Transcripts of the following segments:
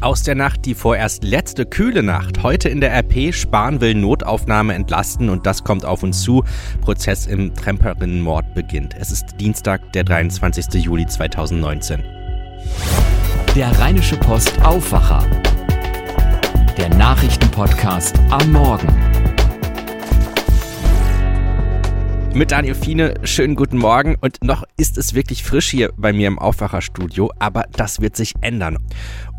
Aus der Nacht die vorerst letzte kühle Nacht. Heute in der RP Spahn will Notaufnahme entlasten und das kommt auf uns zu. Prozess im Tremperinnenmord beginnt. Es ist Dienstag, der 23. Juli 2019. Der Rheinische Post Aufwacher. Der Nachrichtenpodcast am Morgen. Mit Daniel Fiene, schönen guten Morgen. Und noch ist es wirklich frisch hier bei mir im Aufwacherstudio, aber das wird sich ändern.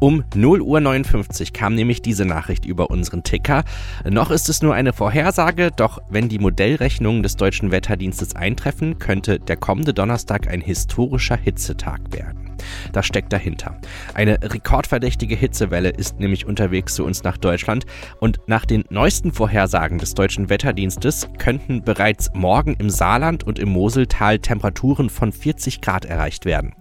Um 0 Uhr 59 kam nämlich diese Nachricht über unseren Ticker. Noch ist es nur eine Vorhersage, doch wenn die Modellrechnungen des deutschen Wetterdienstes eintreffen, könnte der kommende Donnerstag ein historischer Hitzetag werden. Das steckt dahinter. Eine rekordverdächtige Hitzewelle ist nämlich unterwegs zu uns nach Deutschland und nach den neuesten Vorhersagen des deutschen Wetterdienstes könnten bereits morgen im Saarland und im Moseltal Temperaturen von 40 Grad erreicht werden.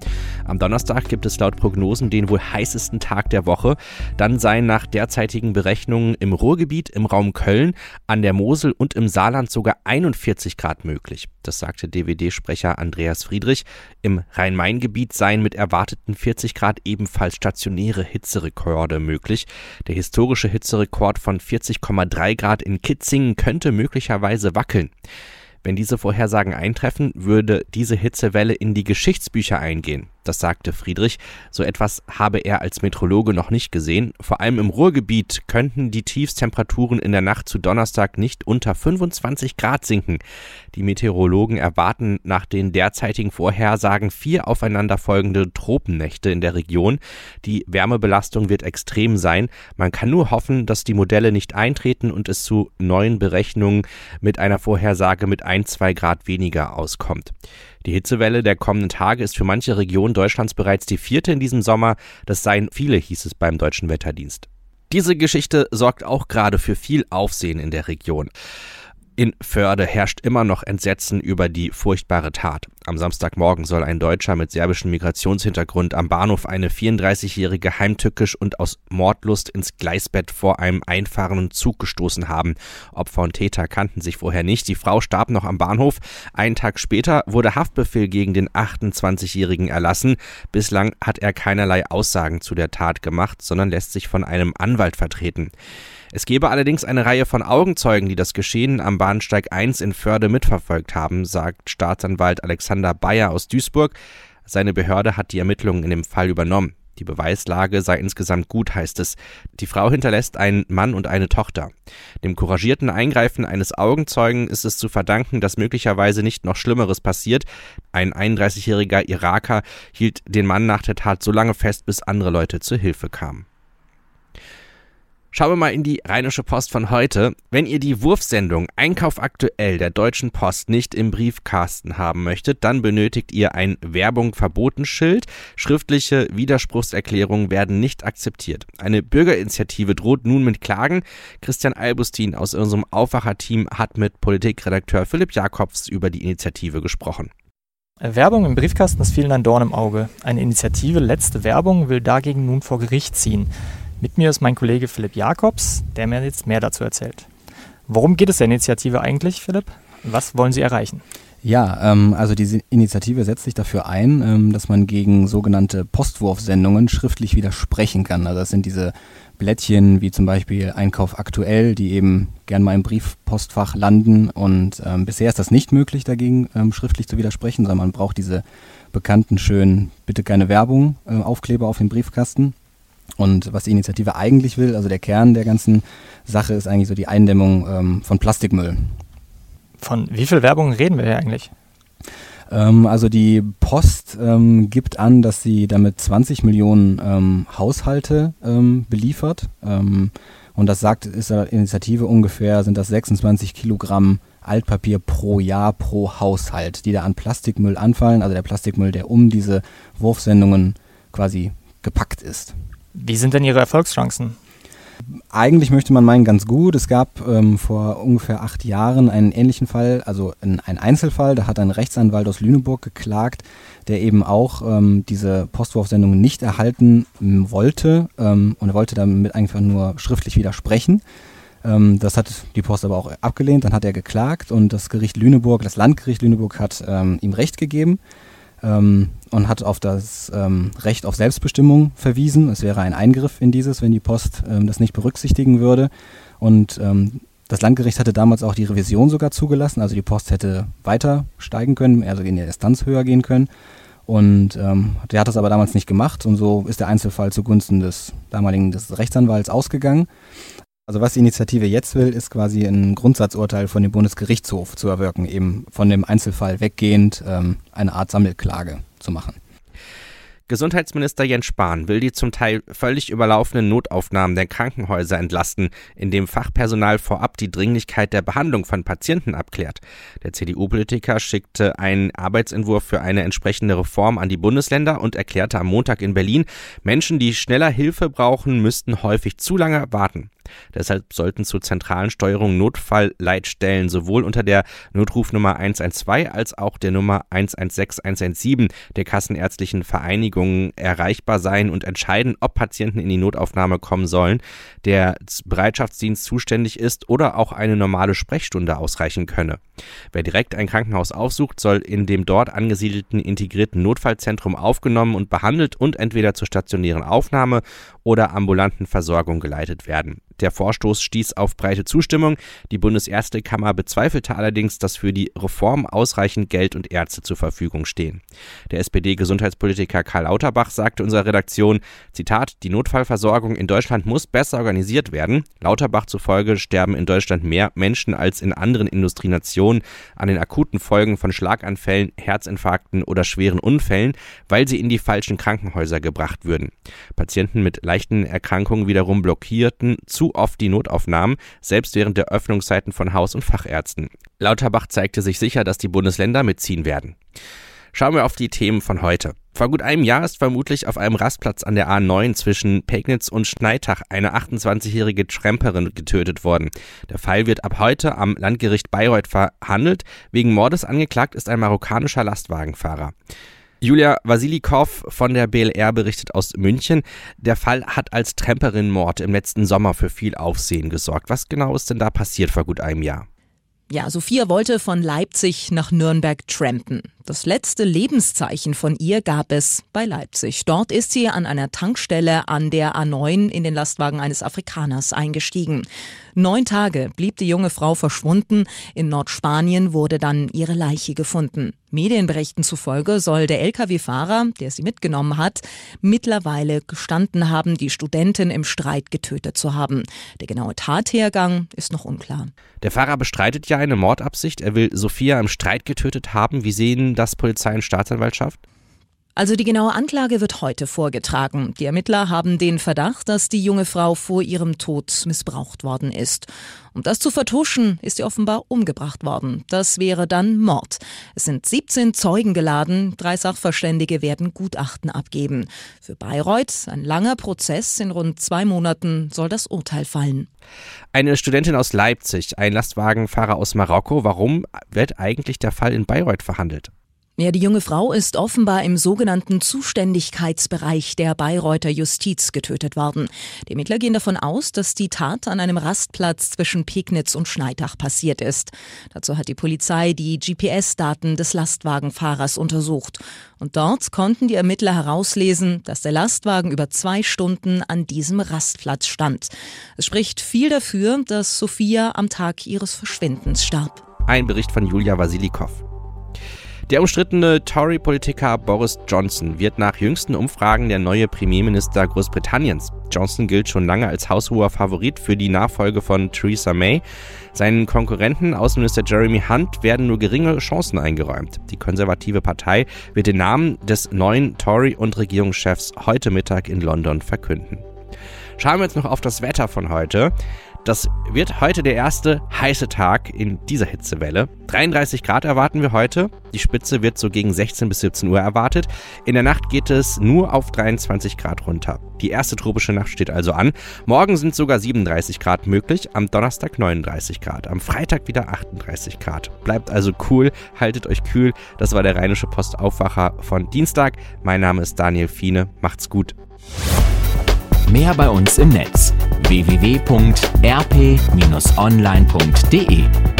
Am Donnerstag gibt es laut Prognosen den wohl heißesten Tag der Woche. Dann seien nach derzeitigen Berechnungen im Ruhrgebiet, im Raum Köln, an der Mosel und im Saarland sogar 41 Grad möglich. Das sagte DWD-Sprecher Andreas Friedrich. Im Rhein-Main-Gebiet seien mit erwarteten 40 Grad ebenfalls stationäre Hitzerekorde möglich. Der historische Hitzerekord von 40,3 Grad in Kitzingen könnte möglicherweise wackeln. Wenn diese Vorhersagen eintreffen, würde diese Hitzewelle in die Geschichtsbücher eingehen. Das sagte Friedrich. So etwas habe er als Metrologe noch nicht gesehen. Vor allem im Ruhrgebiet könnten die Tiefstemperaturen in der Nacht zu Donnerstag nicht unter 25 Grad sinken. Die Meteorologen erwarten nach den derzeitigen Vorhersagen vier aufeinanderfolgende Tropennächte in der Region. Die Wärmebelastung wird extrem sein. Man kann nur hoffen, dass die Modelle nicht eintreten und es zu neuen Berechnungen mit einer Vorhersage mit ein, zwei Grad weniger auskommt. Die Hitzewelle der kommenden Tage ist für manche Regionen Deutschlands bereits die vierte in diesem Sommer. Das seien viele, hieß es beim Deutschen Wetterdienst. Diese Geschichte sorgt auch gerade für viel Aufsehen in der Region. In Förde herrscht immer noch Entsetzen über die furchtbare Tat. Am Samstagmorgen soll ein Deutscher mit serbischem Migrationshintergrund am Bahnhof eine 34-jährige heimtückisch und aus Mordlust ins Gleisbett vor einem einfahrenden Zug gestoßen haben. Opfer und Täter kannten sich vorher nicht. Die Frau starb noch am Bahnhof. Einen Tag später wurde Haftbefehl gegen den 28-jährigen erlassen. Bislang hat er keinerlei Aussagen zu der Tat gemacht, sondern lässt sich von einem Anwalt vertreten. Es gebe allerdings eine Reihe von Augenzeugen, die das Geschehen am Bahnsteig 1 in Förde mitverfolgt haben, sagt Staatsanwalt Alexander Bayer aus Duisburg. Seine Behörde hat die Ermittlungen in dem Fall übernommen. Die Beweislage sei insgesamt gut, heißt es. Die Frau hinterlässt einen Mann und eine Tochter. Dem couragierten Eingreifen eines Augenzeugen ist es zu verdanken, dass möglicherweise nicht noch Schlimmeres passiert. Ein 31-jähriger Iraker hielt den Mann nach der Tat so lange fest, bis andere Leute zur Hilfe kamen. Schauen wir mal in die Rheinische Post von heute. Wenn ihr die Wurfsendung Einkauf aktuell der Deutschen Post nicht im Briefkasten haben möchtet, dann benötigt ihr ein Werbung verboten Schild. Schriftliche Widerspruchserklärungen werden nicht akzeptiert. Eine Bürgerinitiative droht nun mit Klagen. Christian Albustin aus unserem Aufwacherteam hat mit Politikredakteur Philipp Jakobs über die Initiative gesprochen. Werbung im Briefkasten ist vielen ein Dorn im Auge. Eine Initiative Letzte Werbung will dagegen nun vor Gericht ziehen. Mit mir ist mein Kollege Philipp Jakobs, der mir jetzt mehr dazu erzählt. Worum geht es der Initiative eigentlich, Philipp? Was wollen Sie erreichen? Ja, ähm, also diese Initiative setzt sich dafür ein, ähm, dass man gegen sogenannte Postwurfsendungen schriftlich widersprechen kann. Also das sind diese Blättchen wie zum Beispiel Einkauf aktuell, die eben gern mal im Briefpostfach landen. Und ähm, bisher ist das nicht möglich, dagegen ähm, schriftlich zu widersprechen, sondern man braucht diese bekannten schönen Bitte keine Werbung äh, Aufkleber auf dem Briefkasten. Und was die Initiative eigentlich will, also der Kern der ganzen Sache, ist eigentlich so die Eindämmung ähm, von Plastikmüll. Von wie viel Werbung reden wir hier eigentlich? Ähm, also die Post ähm, gibt an, dass sie damit 20 Millionen ähm, Haushalte ähm, beliefert. Ähm, und das sagt, ist der Initiative ungefähr, sind das 26 Kilogramm Altpapier pro Jahr pro Haushalt, die da an Plastikmüll anfallen. Also der Plastikmüll, der um diese Wurfsendungen quasi gepackt ist. Wie sind denn Ihre Erfolgschancen? Eigentlich möchte man meinen ganz gut. Es gab ähm, vor ungefähr acht Jahren einen ähnlichen Fall, also ein, ein, Einzelfall. Da hat ein Rechtsanwalt aus Lüneburg geklagt, der eben auch ähm, diese Postwurfsendung nicht erhalten ähm, wollte ähm, und wollte damit einfach nur schriftlich widersprechen. Ähm, das hat die Post aber auch abgelehnt. Dann hat er geklagt und das Gericht Lüneburg, das Landgericht Lüneburg hat ähm, ihm Recht gegeben. Ähm, und hat auf das ähm, Recht auf Selbstbestimmung verwiesen. Es wäre ein Eingriff in dieses, wenn die Post ähm, das nicht berücksichtigen würde. Und ähm, das Landgericht hatte damals auch die Revision sogar zugelassen, also die Post hätte weiter steigen können, also in der Instanz höher gehen können. Und ähm, der hat das aber damals nicht gemacht und so ist der Einzelfall zugunsten des damaligen des Rechtsanwalts ausgegangen. Also was die Initiative jetzt will, ist quasi ein Grundsatzurteil von dem Bundesgerichtshof zu erwirken, eben von dem Einzelfall weggehend ähm, eine Art Sammelklage zu machen. Gesundheitsminister Jens Spahn will die zum Teil völlig überlaufenden Notaufnahmen der Krankenhäuser entlasten, indem Fachpersonal vorab die Dringlichkeit der Behandlung von Patienten abklärt. Der CDU-Politiker schickte einen Arbeitsentwurf für eine entsprechende Reform an die Bundesländer und erklärte am Montag in Berlin, Menschen, die schneller Hilfe brauchen, müssten häufig zu lange warten. Deshalb sollten zur zentralen Steuerung Notfallleitstellen sowohl unter der Notrufnummer 112 als auch der Nummer 116 117 der Kassenärztlichen Vereinigungen erreichbar sein und entscheiden, ob Patienten in die Notaufnahme kommen sollen, der Bereitschaftsdienst zuständig ist oder auch eine normale Sprechstunde ausreichen könne. Wer direkt ein Krankenhaus aufsucht, soll in dem dort angesiedelten integrierten Notfallzentrum aufgenommen und behandelt und entweder zur stationären Aufnahme oder ambulanten Versorgung geleitet werden. Der Vorstoß stieß auf breite Zustimmung. Die Bundesärztekammer bezweifelte allerdings, dass für die Reform ausreichend Geld und Ärzte zur Verfügung stehen. Der SPD-Gesundheitspolitiker Karl Lauterbach sagte unserer Redaktion, Zitat, die Notfallversorgung in Deutschland muss besser organisiert werden. Lauterbach zufolge sterben in Deutschland mehr Menschen als in anderen Industrienationen an den akuten Folgen von Schlaganfällen, Herzinfarkten oder schweren Unfällen, weil sie in die falschen Krankenhäuser gebracht würden. Patienten mit leichten Erkrankungen wiederum blockierten zu oft die Notaufnahmen, selbst während der Öffnungszeiten von Haus- und Fachärzten. Lauterbach zeigte sich sicher, dass die Bundesländer mitziehen werden. Schauen wir auf die Themen von heute. Vor gut einem Jahr ist vermutlich auf einem Rastplatz an der A9 zwischen Pegnitz und Schneitach eine 28-jährige Tramperin getötet worden. Der Fall wird ab heute am Landgericht Bayreuth verhandelt. Wegen Mordes angeklagt ist ein marokkanischer Lastwagenfahrer. Julia Vasilikow von der BLR berichtet aus München. Der Fall hat als Tramperin-Mord im letzten Sommer für viel Aufsehen gesorgt. Was genau ist denn da passiert vor gut einem Jahr? Ja, Sophia wollte von Leipzig nach Nürnberg trampen. Das letzte Lebenszeichen von ihr gab es bei Leipzig. Dort ist sie an einer Tankstelle an der A9 in den Lastwagen eines Afrikaners eingestiegen. Neun Tage blieb die junge Frau verschwunden. In Nordspanien wurde dann ihre Leiche gefunden. Medienberichten zufolge soll der Lkw-Fahrer, der sie mitgenommen hat, mittlerweile gestanden haben, die Studentin im Streit getötet zu haben. Der genaue Tathergang ist noch unklar. Der Fahrer bestreitet ja eine Mordabsicht. Er will Sophia im Streit getötet haben. Wie sehen das Polizei und Staatsanwaltschaft? Also die genaue Anklage wird heute vorgetragen. Die Ermittler haben den Verdacht, dass die junge Frau vor ihrem Tod missbraucht worden ist. Um das zu vertuschen, ist sie offenbar umgebracht worden. Das wäre dann Mord. Es sind 17 Zeugen geladen, drei Sachverständige werden Gutachten abgeben. Für Bayreuth ein langer Prozess, in rund zwei Monaten soll das Urteil fallen. Eine Studentin aus Leipzig, ein Lastwagenfahrer aus Marokko. Warum wird eigentlich der Fall in Bayreuth verhandelt? Ja, die junge Frau ist offenbar im sogenannten Zuständigkeitsbereich der Bayreuther Justiz getötet worden. Die Ermittler gehen davon aus, dass die Tat an einem Rastplatz zwischen Pegnitz und Schneidach passiert ist. Dazu hat die Polizei die GPS-Daten des Lastwagenfahrers untersucht. Und dort konnten die Ermittler herauslesen, dass der Lastwagen über zwei Stunden an diesem Rastplatz stand. Es spricht viel dafür, dass Sophia am Tag ihres Verschwindens starb. Ein Bericht von Julia Vasilikow. Der umstrittene Tory-Politiker Boris Johnson wird nach jüngsten Umfragen der neue Premierminister Großbritanniens. Johnson gilt schon lange als haushoher Favorit für die Nachfolge von Theresa May. Seinen Konkurrenten, Außenminister Jeremy Hunt, werden nur geringe Chancen eingeräumt. Die konservative Partei wird den Namen des neuen Tory- und Regierungschefs heute Mittag in London verkünden. Schauen wir jetzt noch auf das Wetter von heute. Das wird heute der erste heiße Tag in dieser Hitzewelle. 33 Grad erwarten wir heute. Die Spitze wird so gegen 16 bis 17 Uhr erwartet. In der Nacht geht es nur auf 23 Grad runter. Die erste tropische Nacht steht also an. Morgen sind sogar 37 Grad möglich, am Donnerstag 39 Grad, am Freitag wieder 38 Grad. Bleibt also cool, haltet euch kühl. Das war der Rheinische Postaufwacher von Dienstag. Mein Name ist Daniel Fiene. Macht's gut. Mehr bei uns im Netz www.rp-online.de